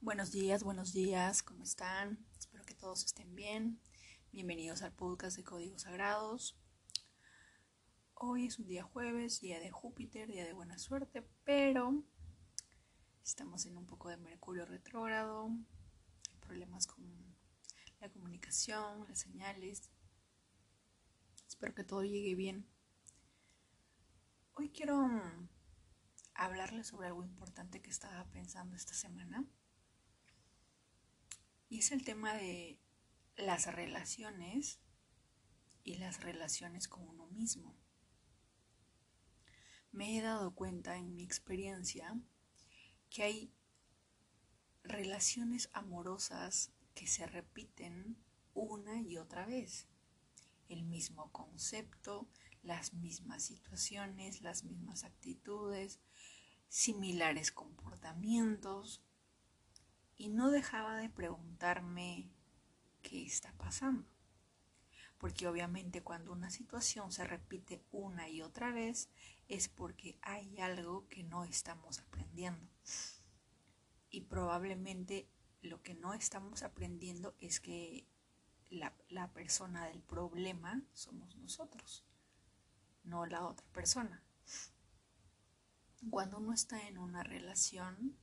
Buenos días, buenos días, ¿cómo están? Espero que todos estén bien. Bienvenidos al podcast de Códigos Sagrados. Hoy es un día jueves, día de Júpiter, día de buena suerte, pero estamos en un poco de Mercurio retrógrado, problemas con la comunicación, las señales. Espero que todo llegue bien. Hoy quiero hablarles sobre algo importante que estaba pensando esta semana. Y es el tema de las relaciones y las relaciones con uno mismo. Me he dado cuenta en mi experiencia que hay relaciones amorosas que se repiten una y otra vez. El mismo concepto, las mismas situaciones, las mismas actitudes, similares comportamientos y no dejaba de preguntarme qué está pasando. Porque obviamente cuando una situación se repite una y otra vez es porque hay algo que no estamos aprendiendo. Y probablemente lo que no estamos aprendiendo es que la, la persona del problema somos nosotros, no la otra persona. Cuando uno está en una relación,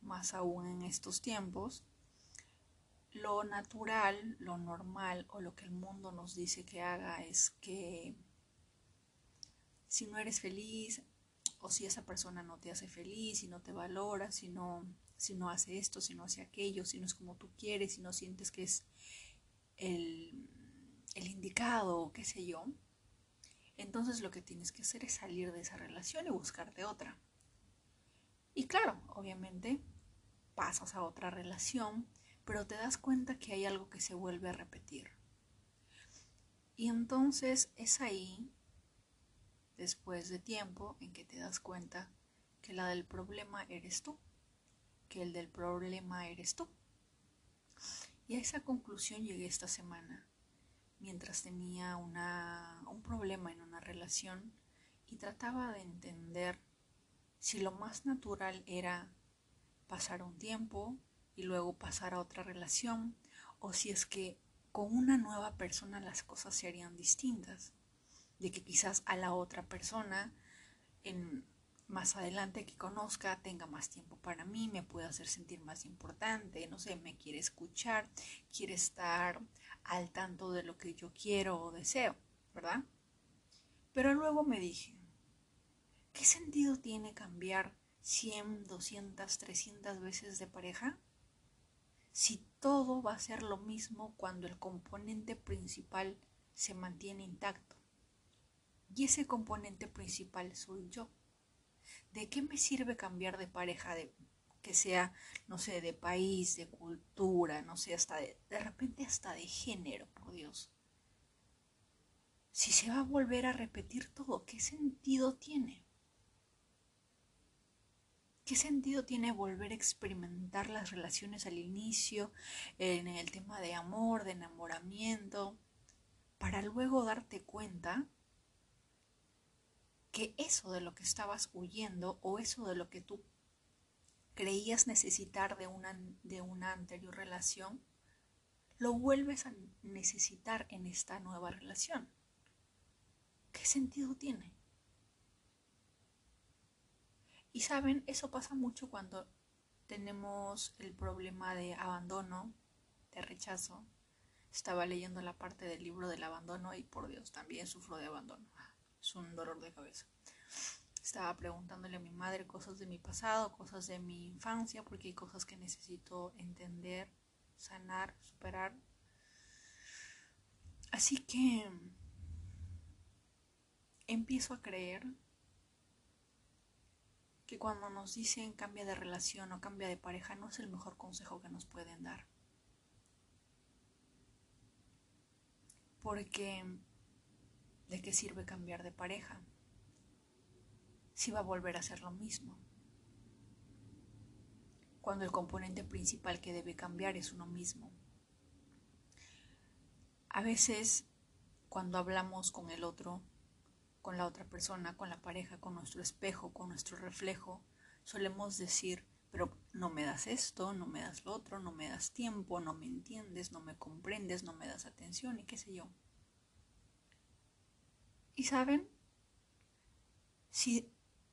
más aún en estos tiempos, lo natural, lo normal o lo que el mundo nos dice que haga es que si no eres feliz o si esa persona no te hace feliz, si no te valora, si no, si no hace esto, si no hace aquello, si no es como tú quieres, si no sientes que es el, el indicado, qué sé yo, entonces lo que tienes que hacer es salir de esa relación y buscarte otra. Y claro, obviamente pasas a otra relación, pero te das cuenta que hay algo que se vuelve a repetir. Y entonces es ahí, después de tiempo, en que te das cuenta que la del problema eres tú, que el del problema eres tú. Y a esa conclusión llegué esta semana mientras tenía una, un problema en una relación y trataba de entender si lo más natural era pasar un tiempo y luego pasar a otra relación o si es que con una nueva persona las cosas serían distintas, de que quizás a la otra persona en más adelante que conozca tenga más tiempo para mí, me pueda hacer sentir más importante, no sé, me quiere escuchar, quiere estar al tanto de lo que yo quiero o deseo, ¿verdad? Pero luego me dije, ¿qué sentido tiene cambiar 100, 200, 300 veces de pareja? Si todo va a ser lo mismo cuando el componente principal se mantiene intacto. Y ese componente principal soy yo. ¿De qué me sirve cambiar de pareja, de que sea, no sé, de país, de cultura, no sé, hasta de, de repente hasta de género, por Dios? Si se va a volver a repetir todo, ¿qué sentido tiene? ¿Qué sentido tiene volver a experimentar las relaciones al inicio, en el tema de amor, de enamoramiento, para luego darte cuenta que eso de lo que estabas huyendo o eso de lo que tú creías necesitar de una, de una anterior relación, lo vuelves a necesitar en esta nueva relación. ¿Qué sentido tiene? Y saben, eso pasa mucho cuando tenemos el problema de abandono, de rechazo. Estaba leyendo la parte del libro del abandono y por Dios, también sufro de abandono. Es un dolor de cabeza. Estaba preguntándole a mi madre cosas de mi pasado, cosas de mi infancia, porque hay cosas que necesito entender, sanar, superar. Así que empiezo a creer que cuando nos dicen cambia de relación o cambia de pareja no es el mejor consejo que nos pueden dar. Porque ¿de qué sirve cambiar de pareja? Si va a volver a ser lo mismo. Cuando el componente principal que debe cambiar es uno mismo. A veces, cuando hablamos con el otro, con la otra persona, con la pareja, con nuestro espejo, con nuestro reflejo, solemos decir, pero no me das esto, no me das lo otro, no me das tiempo, no me entiendes, no me comprendes, no me das atención y qué sé yo. Y saben, si,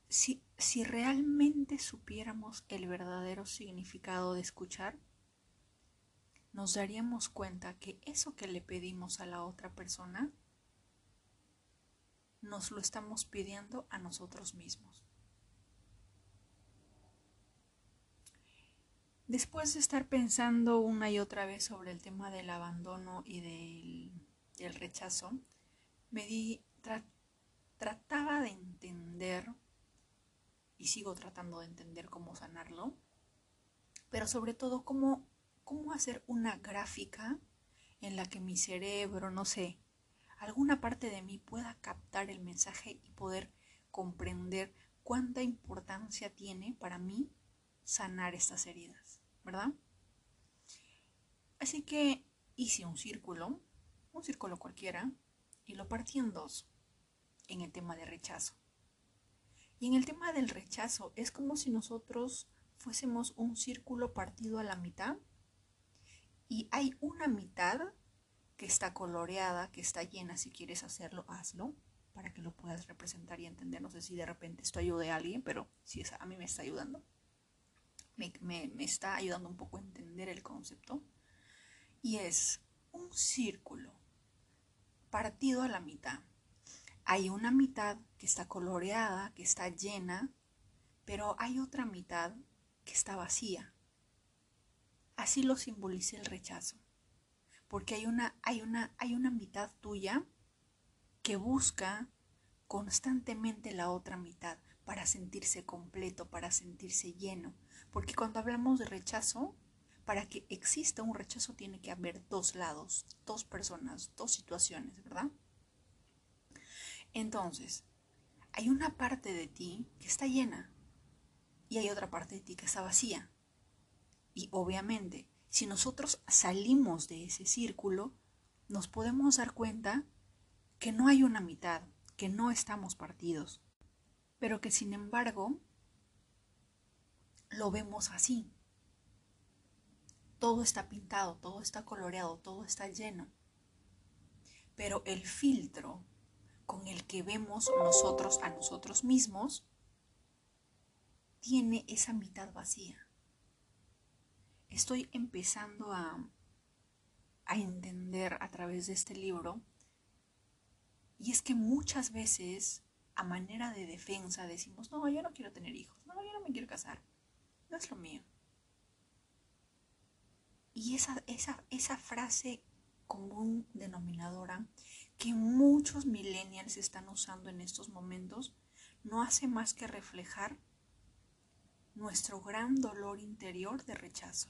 si, si realmente supiéramos el verdadero significado de escuchar, nos daríamos cuenta que eso que le pedimos a la otra persona, nos lo estamos pidiendo a nosotros mismos. Después de estar pensando una y otra vez sobre el tema del abandono y del, rechazo, me di, trataba de entender, y sigo tratando de entender cómo sanarlo, pero sobre todo cómo, cómo hacer una gráfica en la que mi cerebro, no sé, alguna parte de mí pueda captar el mensaje y poder comprender cuánta importancia tiene para mí sanar estas heridas, ¿verdad? Así que hice un círculo, un círculo cualquiera, y lo partí en dos en el tema de rechazo. Y en el tema del rechazo es como si nosotros fuésemos un círculo partido a la mitad y hay una mitad que está coloreada, que está llena, si quieres hacerlo, hazlo para que lo puedas representar y entender. No sé si de repente esto ayude a alguien, pero si es, a mí me está ayudando me, está ayudando un poco a entender el concepto. Y es un círculo partido a la mitad. Hay una mitad que está coloreada, que está llena, pero hay otra mitad que está vacía. Así lo simboliza el rechazo. Porque hay una, hay una, hay una mitad tuya que busca constantemente la otra mitad para sentirse completo, para sentirse lleno, porque cuando hablamos de rechazo, para que exista un rechazo tiene que haber dos lados, dos personas, dos situaciones, ¿verdad? Entonces, hay una parte de ti que está llena y hay otra parte de ti que está vacía. Y obviamente, si nosotros salimos de ese círculo, nos podemos dar cuenta que no hay una mitad, que no estamos partidos, pero que sin embargo lo vemos así. Todo está pintado, todo está coloreado, todo está lleno. Pero el filtro con el que vemos nosotros a nosotros mismos tiene esa mitad vacía. Estoy empezando a, a entender a través de este libro y es que muchas veces a manera de defensa decimos, no, yo no quiero tener hijos, no, yo no me quiero casar, no es lo mío. Y esa, esa, esa frase común denominadora que muchos millennials están usando en estos momentos no hace más que reflejar nuestro gran dolor interior de rechazo.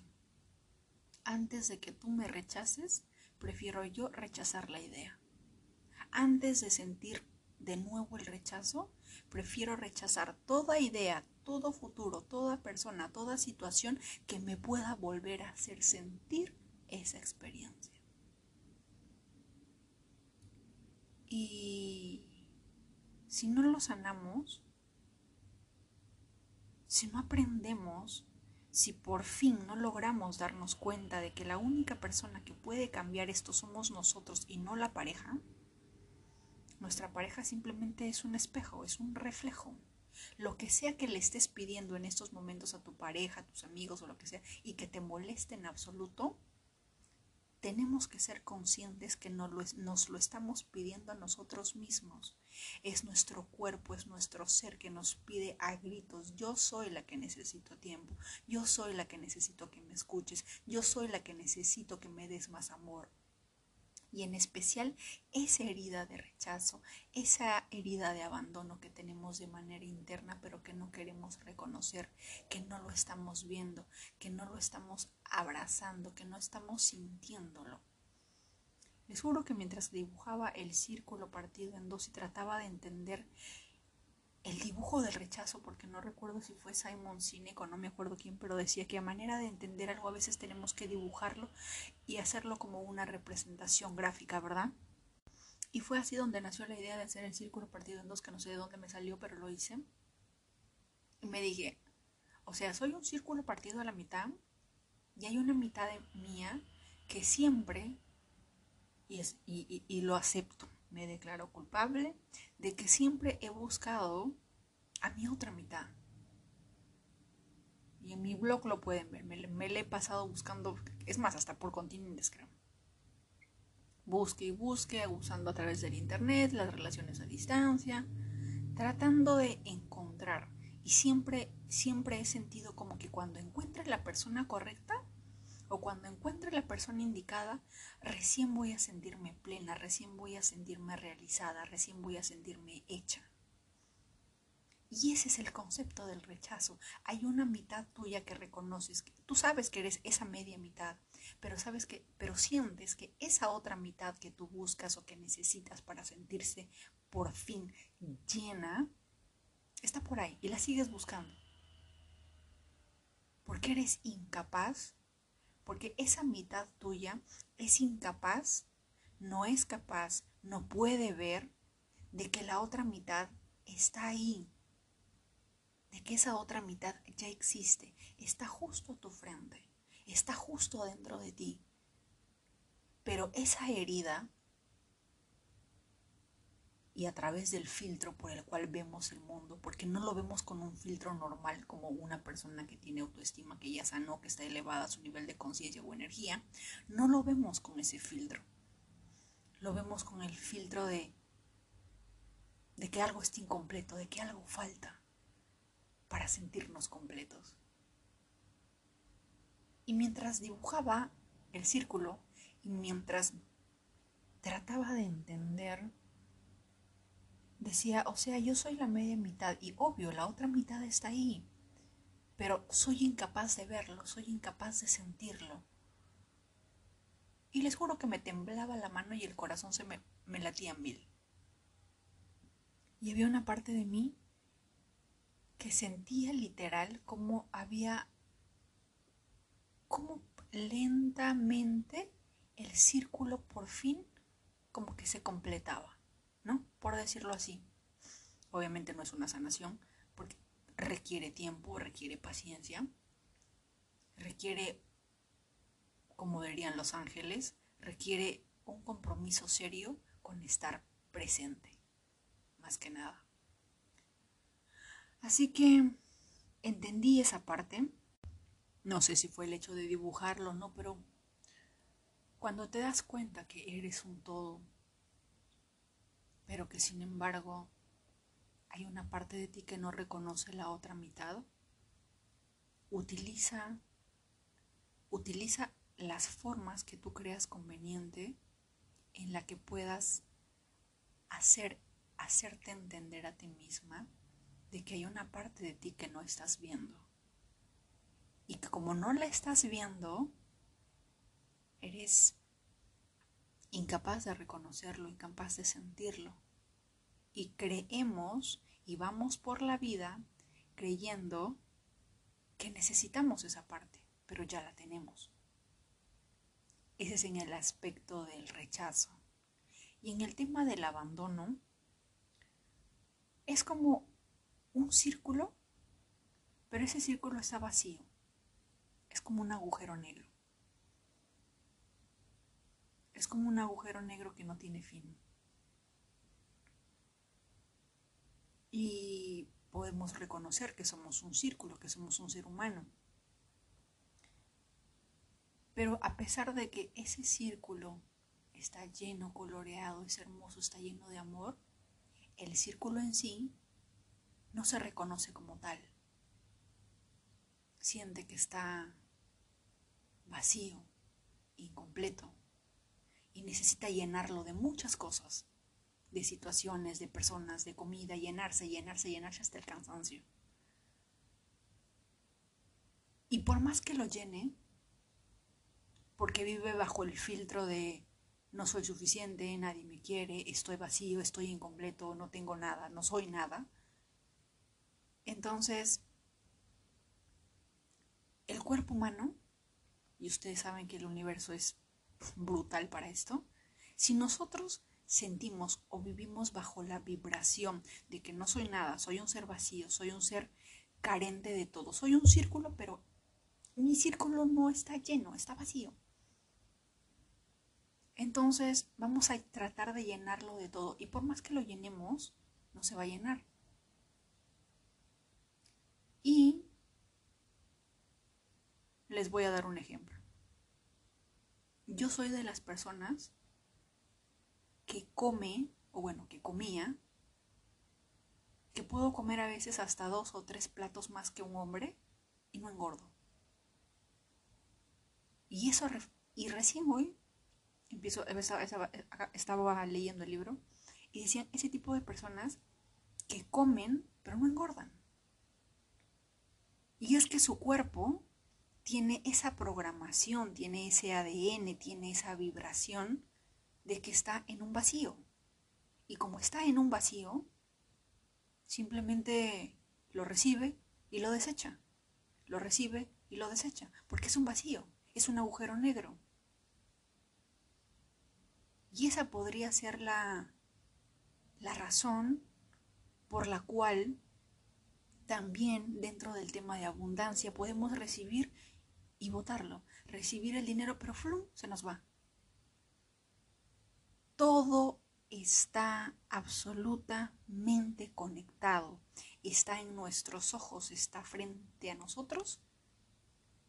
Antes de que tú me rechaces, prefiero yo rechazar la idea. Antes de sentir de nuevo el rechazo, prefiero rechazar toda idea, todo futuro, toda persona, toda situación que me pueda volver a hacer sentir esa experiencia. Y si no lo sanamos, si no aprendemos, si por fin no logramos darnos cuenta de que la única persona que puede cambiar esto somos nosotros y no la pareja, nuestra pareja simplemente es un espejo, es un reflejo. Lo que sea que le estés pidiendo en estos momentos a tu pareja, a tus amigos o lo que sea, y que te moleste en absoluto, tenemos que ser conscientes que nos lo, nos lo estamos pidiendo a nosotros mismos. Es nuestro cuerpo, es nuestro ser que nos pide a gritos, yo soy la que necesito tiempo, yo soy la que necesito que me escuches, yo soy la que necesito que me des más amor y en especial esa herida de rechazo, esa herida de abandono que tenemos de manera interna pero que no queremos reconocer, que no lo estamos viendo, que no lo estamos abrazando, que no estamos sintiéndolo. Les juro que mientras dibujaba el círculo partido en dos y trataba de entender el dibujo del rechazo, porque no recuerdo si fue Simon Sinek o no me acuerdo quién, pero decía que a manera de entender algo a veces tenemos que dibujarlo y hacerlo como una representación gráfica, ¿verdad? Y fue así donde nació la idea de hacer el círculo partido en dos, que no sé de dónde me salió, pero lo hice. Y me dije, O sea, soy un círculo partido a la mitad y hay una mitad de mía que siempre, y, es, y lo acepto, me declaro culpable de que siempre he buscado a mi otra mitad. Y en mi blog lo pueden ver, me, me le he pasado buscando, es más, hasta por continentes creo. Busque y busque, usando a través del internet, las relaciones a distancia, tratando de encontrar. Y siempre, siempre he sentido como que cuando encuentre la persona correcta o cuando encuentre la persona indicada, recién voy a sentirme plena, recién voy a sentirme realizada, recién voy a sentirme hecha. Y ese es el concepto del rechazo. Hay una mitad tuya que reconoces, tú sabes que eres esa media mitad, pero sabes que pero sientes que esa otra mitad que tú buscas o que necesitas para sentirse por fin llena está por ahí y la sigues buscando. Porque eres incapaz, porque esa mitad tuya es incapaz, no es capaz, no puede ver de que la otra mitad está ahí de que esa otra mitad ya existe, está justo a tu frente, está justo dentro de ti. Pero esa herida, y a través del filtro por el cual vemos el mundo, porque no lo vemos con un filtro normal como una persona que tiene autoestima, que ya sanó, que está elevada a su nivel de conciencia o energía, no lo vemos con ese filtro. Lo vemos con el filtro de, de que algo está incompleto, de que algo falta para sentirnos completos. Y mientras dibujaba el círculo y mientras trataba de entender, decía, o sea, yo soy la media mitad y obvio, la otra mitad está ahí, pero soy incapaz de verlo, soy incapaz de sentirlo. Y les juro que me temblaba la mano y el corazón se me, latía mil. Y había una parte de mí que sentía literal como había, como lentamente el círculo por fin como que se completaba, ¿no? Por decirlo así. Obviamente no es una sanación porque requiere tiempo, requiere paciencia, requiere, como dirían los ángeles, requiere un compromiso serio con estar presente, más que nada. Así que entendí esa parte. No sé si fue el hecho de dibujarlo no, pero cuando te das cuenta que eres un todo, pero que sin embargo hay una parte de ti que no reconoce la otra mitad, utiliza utiliza las formas que tú creas conveniente en la que puedas hacer hacerte entender a ti misma de que hay una parte de ti que no estás viendo. Y que como no la estás viendo, eres incapaz de reconocerlo, incapaz de sentirlo. Y creemos y vamos por la vida creyendo que necesitamos esa parte, pero ya la tenemos. Ese es en el aspecto del rechazo. Y en el tema del abandono, es como un círculo, pero ese círculo está vacío. Es como un agujero negro. Es como un agujero negro que no tiene fin. Y podemos reconocer que somos un círculo, que somos un ser humano. Pero a pesar de que ese círculo está lleno, coloreado, es hermoso, está lleno de amor, el círculo en sí no se reconoce como tal. Siente que está vacío, incompleto, y necesita llenarlo de muchas cosas, de situaciones, de personas, de comida, llenarse, llenarse, llenarse hasta el cansancio. Y por más que lo llene, porque vive bajo el filtro de no soy suficiente, nadie me quiere, estoy vacío, estoy incompleto, no tengo nada, no soy nada, entonces, el cuerpo humano, y ustedes saben que el universo es brutal para esto, si nosotros sentimos o vivimos bajo la vibración de que no soy nada, soy un ser vacío, soy un ser carente de todo. Soy un círculo, pero mi círculo no está lleno, está vacío. Entonces vamos a tratar de llenarlo de todo y por más que lo llenemos, no se va a llenar. Y les voy a dar un ejemplo. Yo soy de las personas que come, o bueno, que comía, que puedo comer a veces hasta dos o tres platos más que un hombre y no engordo. Y eso, y recién hoy empiezo, estaba leyendo el libro y decían ese tipo de personas que comen pero no engordan. Y es que su cuerpo tiene esa programación, tiene ese ADN, tiene esa vibración de que está en un vacío. Y como está en un vacío, simplemente lo recibe y lo desecha. Lo recibe y lo desecha, porque es un vacío, es un agujero negro. Y esa podría ser la, la razón por la cual también dentro del tema de abundancia podemos recibir y votarlo, recibir el dinero, pero flum, se nos va. Todo está absolutamente conectado, está en nuestros ojos, está frente a nosotros,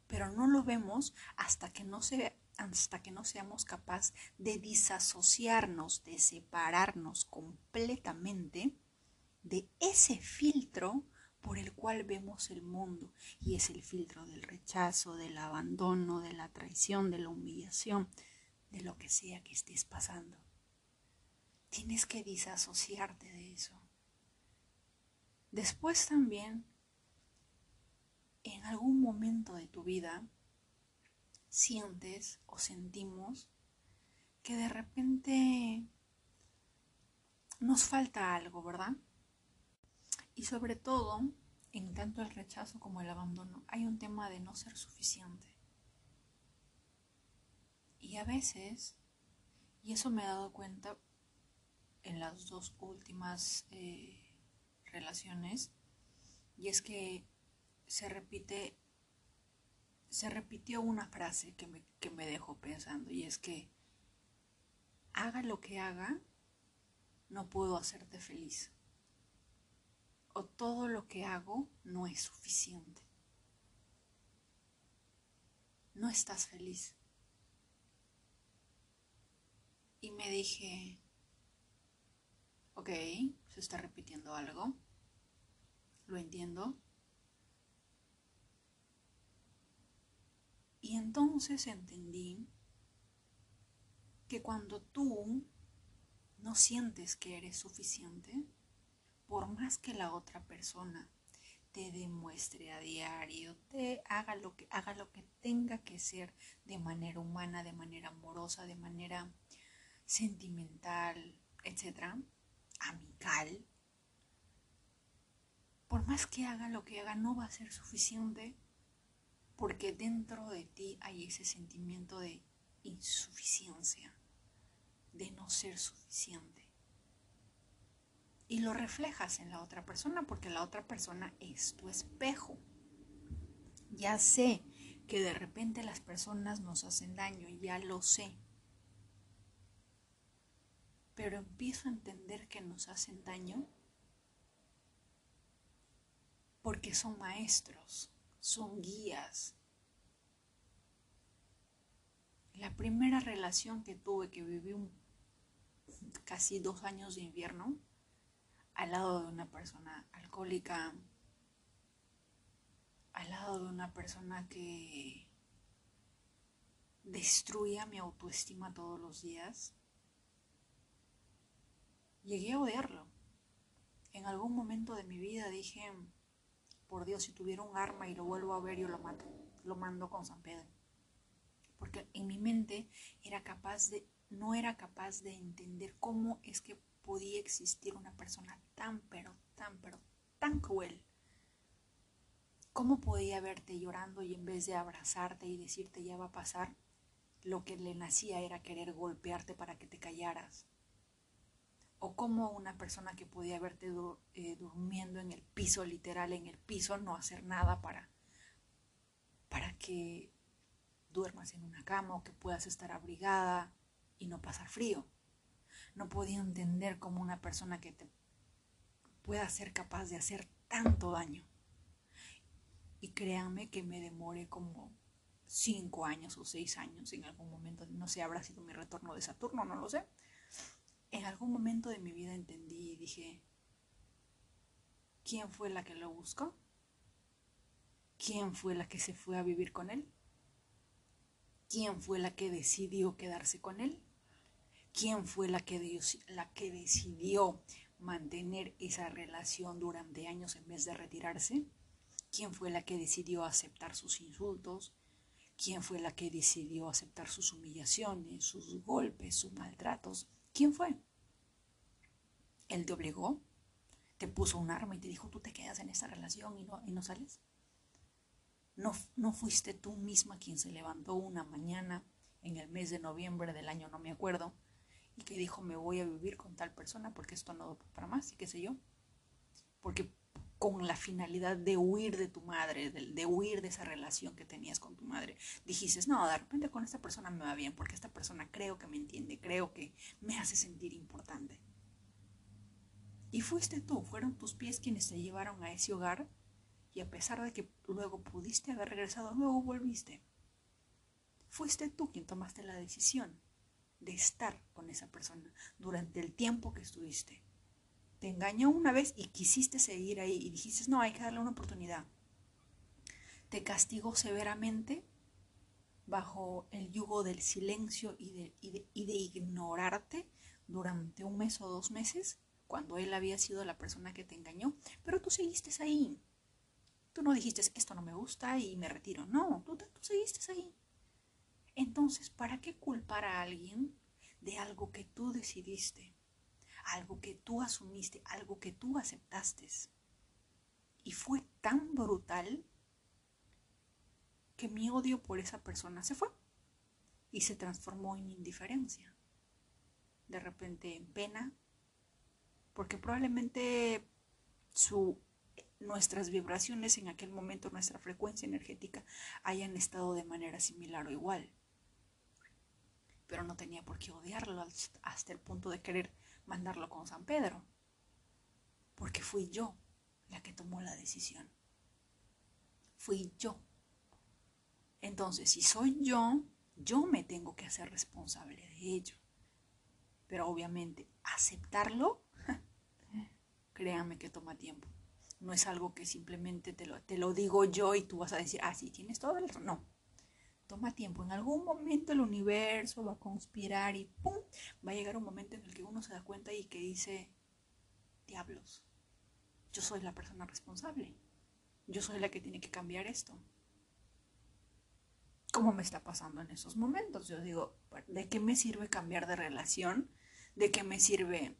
pero no lo vemos hasta que no se hasta que no seamos capaces de disasociarnos, de separarnos completamente de ese filtro por el cual vemos el mundo y es el filtro del rechazo, del abandono, de la traición, de la humillación, de lo que sea que estés pasando. Tienes que disasociarte de eso. Después también, en algún momento de tu vida, sientes o sentimos que de repente nos falta algo, ¿verdad? Y sobre todo, en tanto el rechazo como el abandono, hay un tema de no ser suficiente. Y a veces, y eso me he dado cuenta en las dos últimas eh, relaciones, y es que se repite se repitió una frase que me, que me dejó pensando y es que haga lo que haga, no puedo hacerte feliz. O todo lo que hago no es suficiente. No estás feliz. Y me dije, ok, se está repitiendo algo. Lo entiendo. Y entonces entendí que cuando tú no sientes que eres suficiente, por más que la otra persona te demuestre a diario, te haga lo que haga lo que tenga que ser de manera humana, de manera amorosa, de manera sentimental, etcétera, amical. Por más que haga lo que haga, no va a ser suficiente porque dentro de ti hay ese sentimiento de insuficiencia, de no ser suficiente. Y lo reflejas en la otra persona porque la otra persona es tu espejo. Ya sé que de repente las personas nos hacen daño, ya lo sé. Pero empiezo a entender que nos hacen daño porque son maestros son guías. La primera relación que tuve, que viví casi dos años de invierno, al lado de una persona alcohólica, al lado de una persona que destruía mi autoestima todos los días, llegué a odiarlo. En algún momento de mi vida dije, por Dios, si tuviera un arma y lo vuelvo a ver, yo lo mato, lo mando con San Pedro. Porque en mi mente era capaz de, no era capaz de entender cómo es que podía existir una persona tan, pero, tan, pero, tan cruel. ¿Cómo podía verte llorando y en vez de abrazarte y decirte ya va a pasar, lo que le nacía era querer golpearte para que te callaras? o cómo una persona que podía verte eh, durmiendo en el piso, literal en el piso, no hacer nada para, para que duermas en una cama o que puedas estar abrigada y no pasar frío. No podía entender cómo una persona que te pueda ser capaz de hacer tanto daño. Y créanme que me demore como cinco años o seis años en algún momento, no sé, habrá sido mi retorno de Saturno, no lo sé. En algún momento de mi vida entendí y dije, ¿quién fue la que lo buscó? ¿Quién fue la que se fue a vivir con él? ¿Quién fue la que decidió quedarse con él? ¿Quién fue la que, decidió mantener esa relación durante años en vez de retirarse? ¿Quién fue la que decidió aceptar sus insultos? ¿Quién fue la que decidió aceptar sus humillaciones, sus golpes, sus maltratos? ¿Quién fue? ¿Él te obligó? ¿Te puso un arma y te dijo tú te quedas en esa relación y no, y no sales? ¿No, ¿No fuiste tú misma quien se levantó una mañana en el mes de noviembre del año, no me acuerdo, y que dijo me voy a vivir con tal persona porque esto no da para más y qué sé yo? Porque con la finalidad de huir de tu madre, de, huir de esa relación que tenías con tu madre. Dijiste, no, de repente con esta persona me va bien, porque esta persona creo que me entiende, creo que me hace sentir importante. Y fuiste tú, fueron tus pies quienes te llevaron a ese hogar y a pesar de que luego pudiste haber regresado, luego volviste. Fuiste tú quien tomaste la decisión de estar con esa persona durante el tiempo que estuviste te engañó una vez y quisiste seguir ahí y dijiste, no, hay que darle una oportunidad. Te castigó severamente bajo el yugo del silencio y de, y de, ignorarte durante un mes o dos meses, cuando él había sido la persona que te engañó, pero tú seguiste ahí. Tú no dijiste, esto no me gusta y me retiro. No, tú, tú seguiste ahí. Entonces, ¿para qué culpar a alguien de algo que tú decidiste? algo que tú asumiste, algo que tú aceptaste. Y fue tan brutal que mi odio por esa persona se fue y se transformó en indiferencia. De repente en pena, porque probablemente su, nuestras vibraciones en aquel momento, nuestra frecuencia energética, hayan estado de manera similar o igual. Pero no tenía por qué odiarlo hasta el punto de querer mandarlo con San Pedro, porque fui yo la que tomó la decisión. Fui yo. Entonces, si soy yo, yo me tengo que hacer responsable de ello. Pero obviamente, aceptarlo, créanme que toma tiempo. No es algo que simplemente te lo, te lo digo yo y tú vas a decir, ah, sí, tienes todo el... No, toma tiempo. En algún momento el universo va a conspirar y ¡pum! Va a llegar un momento en el que uno se da cuenta y que dice, diablos, yo soy la persona responsable. Yo soy la que tiene que cambiar esto. ¿Cómo me está pasando en esos momentos? Yo digo, ¿de qué me sirve cambiar de relación? ¿De qué me sirve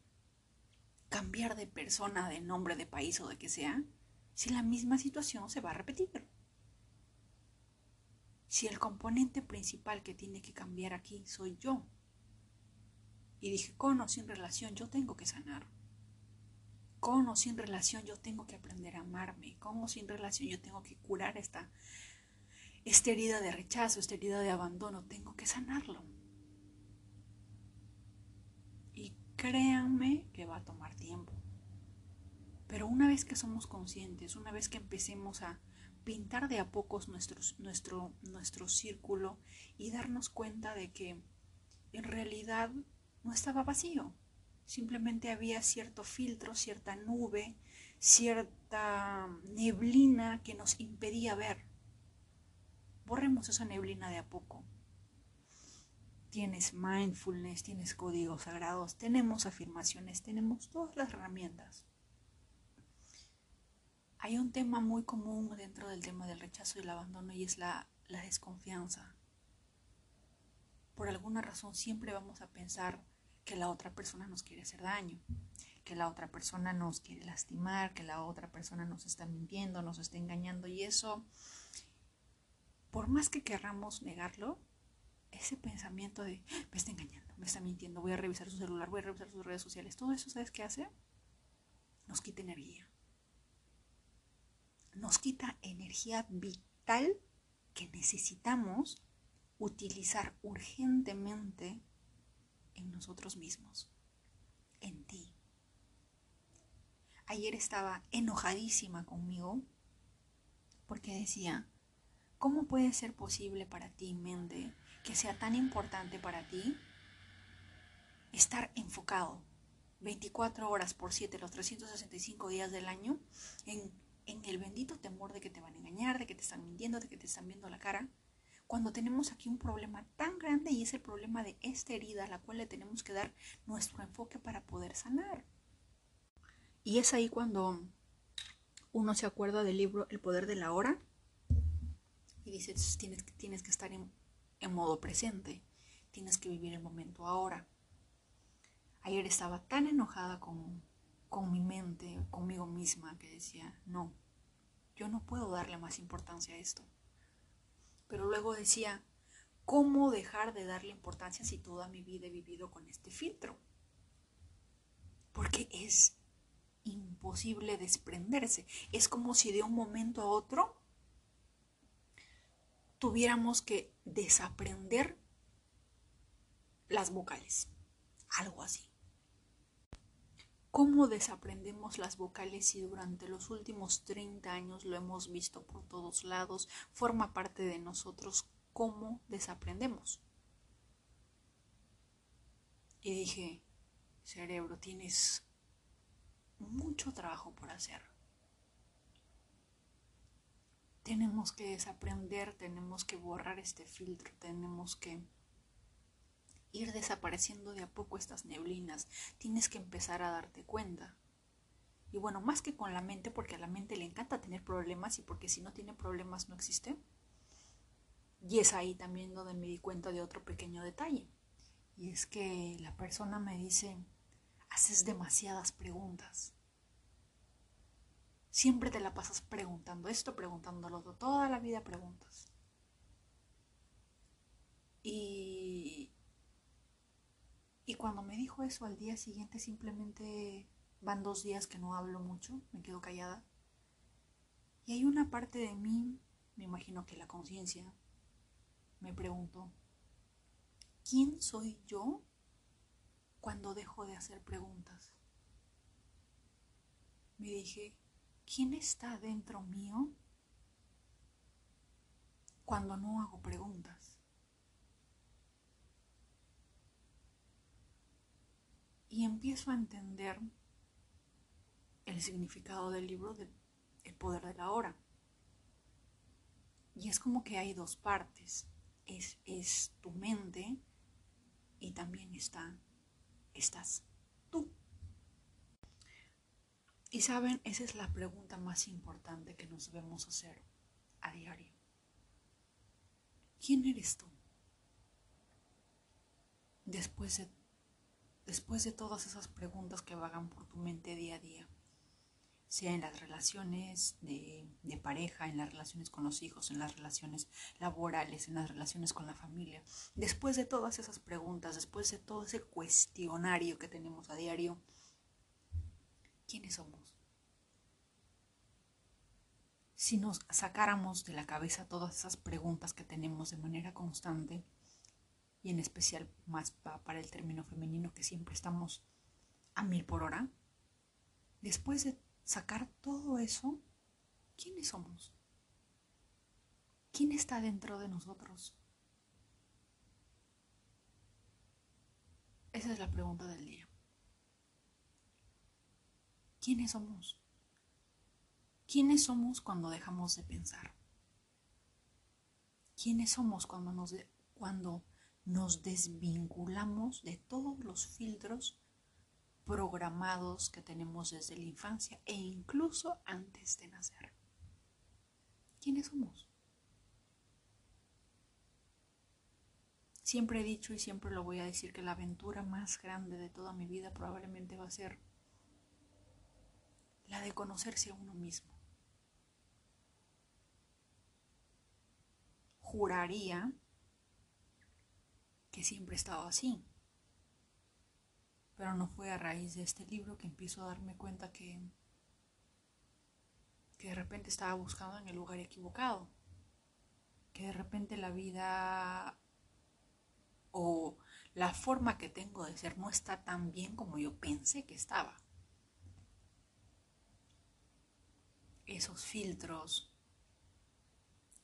cambiar de persona, de nombre, de país o de que sea? Si la misma situación se va a repetir si el componente principal que tiene que cambiar aquí soy yo. Y dije, con o sin relación, yo tengo que sanar. Con o sin relación, yo tengo que aprender a amarme. Con o sin relación, yo tengo que curar esta, esta herida de rechazo, esta herida de abandono. Tengo que sanarlo. Y créanme que va a tomar tiempo. Pero una vez que somos conscientes, una vez que empecemos a pintar de a pocos nuestro, nuestro, nuestro círculo y darnos cuenta de que en realidad no estaba vacío. Simplemente había cierto filtro, cierta nube, cierta neblina que nos impedía ver. Borremos esa neblina de a poco. Tienes mindfulness, tienes códigos sagrados, tenemos afirmaciones, tenemos todas las herramientas. Hay un tema muy común dentro del tema del rechazo y el abandono y es la, desconfianza. Por alguna razón siempre vamos a pensar que la otra persona nos quiere hacer daño, que la otra persona nos quiere lastimar, que la otra persona nos está mintiendo, nos está engañando y eso, por más que querramos negarlo, ese pensamiento de me está engañando, me está mintiendo, voy a revisar su celular, voy a revisar sus redes sociales, todo eso, ¿sabes qué hace? Nos quita energía. Nos quita energía vital que necesitamos utilizar urgentemente en nosotros mismos, en ti. Ayer estaba enojadísima conmigo porque decía, ¿cómo puede ser posible para ti, mente, que sea tan importante para ti estar enfocado 24 horas por 7 los 365 días del año en, en el bendito temor de que te van a engañar, de que te están mintiendo, de que te están viendo la cara? cuando tenemos aquí un problema tan grande y es el problema de esta herida a la cual le tenemos que dar nuestro enfoque para poder sanar. Y es ahí cuando uno se acuerda del libro El poder de la hora y dice, tienes, tienes que estar en, en modo presente, tienes que vivir el momento ahora. Ayer estaba tan enojada con, con mi mente, conmigo misma, que decía, no, yo no puedo darle más importancia a esto. Pero luego decía, ¿cómo dejar de darle importancia si toda mi vida he vivido con este filtro? Porque es imposible desprenderse. Es como si de un momento a otro tuviéramos que desaprender las vocales. Algo así. ¿Cómo desaprendemos las vocales si durante los últimos 30 años lo hemos visto por todos lados? Forma parte de nosotros. ¿Cómo desaprendemos? Y dije, cerebro, tienes mucho trabajo por hacer. Tenemos que desaprender, tenemos que borrar este filtro, tenemos que ir desapareciendo de a poco estas neblinas. Tienes que empezar a darte cuenta. Y bueno, más que con la mente, porque a la mente le encanta tener problemas y porque si no tiene problemas no existe. Y es ahí también donde me di cuenta de otro pequeño detalle. Y es que la persona me dice, haces demasiadas preguntas. Siempre te la pasas preguntando esto, preguntando lo otro, toda la vida preguntas. Y y cuando me dijo eso al día siguiente, simplemente van dos días que no hablo mucho, me quedo callada. Y hay una parte de mí, me imagino que la conciencia, me preguntó, ¿quién soy yo cuando dejo de hacer preguntas? Me dije, ¿quién está dentro mío cuando no hago preguntas? Y empiezo a entender el significado del libro El poder de la hora. Y es como que hay dos partes. Es, es tu mente y también está, estás tú. Y saben, esa es la pregunta más importante que nos debemos hacer a diario. ¿Quién eres tú? Después de después de todas esas preguntas que vagan por tu mente día a día, sea en las relaciones de, pareja, en las relaciones con los hijos, en las relaciones laborales, en las relaciones con la familia, después de todas esas preguntas, después de todo ese cuestionario que tenemos a diario, ¿quiénes somos? Si nos sacáramos de la cabeza todas esas preguntas que tenemos de manera constante, y en especial más para el término femenino que siempre estamos a mil por hora, después de sacar todo eso, ¿quiénes somos? ¿Quién está dentro de nosotros? Esa es la pregunta del día. ¿Quiénes somos? ¿Quiénes somos cuando dejamos de pensar? ¿Quiénes somos cuando nos cuando nos desvinculamos de todos los filtros programados que tenemos desde la infancia e incluso antes de nacer. ¿Quiénes somos? Siempre he dicho y siempre lo voy a decir que la aventura más grande de toda mi vida probablemente va a ser la de conocerse a uno mismo. Juraría que siempre he estado así. Pero no fue a raíz de este libro que empiezo a darme cuenta que, que de repente estaba buscando en el lugar equivocado. Que de repente la vida o la forma que tengo de ser no está tan bien como yo pensé que estaba. Esos filtros,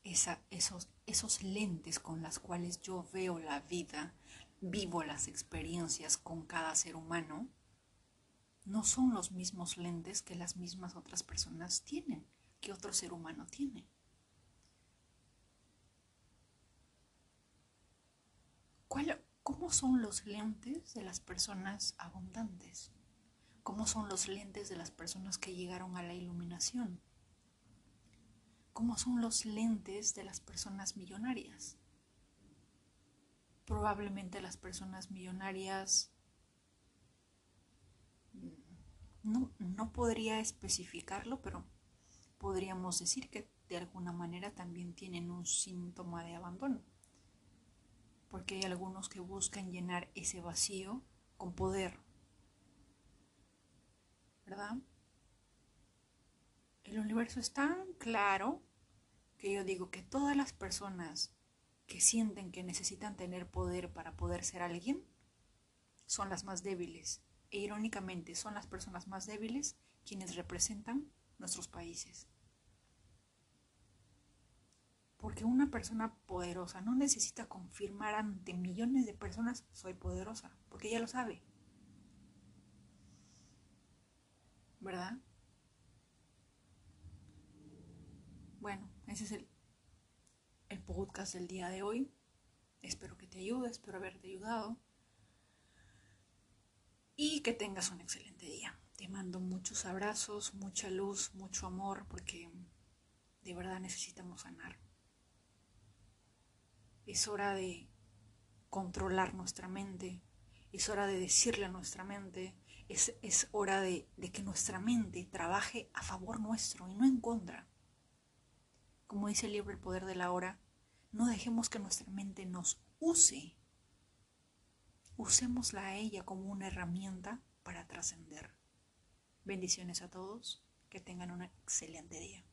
esos, esos lentes con las cuales yo veo la vida, vivo las experiencias con cada ser humano, no son los mismos lentes que las mismas otras personas tienen, que otro ser humano tiene. ¿Cuál, ¿Cómo son los lentes de las personas abundantes? ¿Cómo son los lentes de las personas que llegaron a la iluminación? ¿Cómo son los lentes de las personas millonarias? Probablemente las personas millonarias no, no podría especificarlo, pero podríamos decir que de alguna manera también tienen un síntoma de abandono porque hay algunos que buscan llenar ese vacío con poder. ¿Verdad? El universo es tan claro que yo digo que todas las personas que sienten que necesitan tener poder para poder ser alguien son las más débiles. E irónicamente son las personas más débiles quienes representan nuestros países. Porque una persona poderosa no necesita confirmar ante millones de personas soy poderosa, porque ella lo sabe. ¿Verdad? Bueno, ese es el, el podcast del día de hoy. Espero que te ayude, espero haberte ayudado. Y que tengas un excelente día. Te mando muchos abrazos, mucha luz, mucho amor, porque de verdad necesitamos sanar. Es hora de controlar nuestra mente, es hora de decirle a nuestra mente, es, es hora de, de que nuestra mente trabaje a favor nuestro y no en contra. Como dice el libro El Poder de la Hora, no dejemos que nuestra mente nos use. Usémosla a ella como una herramienta para trascender. Bendiciones a todos, que tengan un excelente día.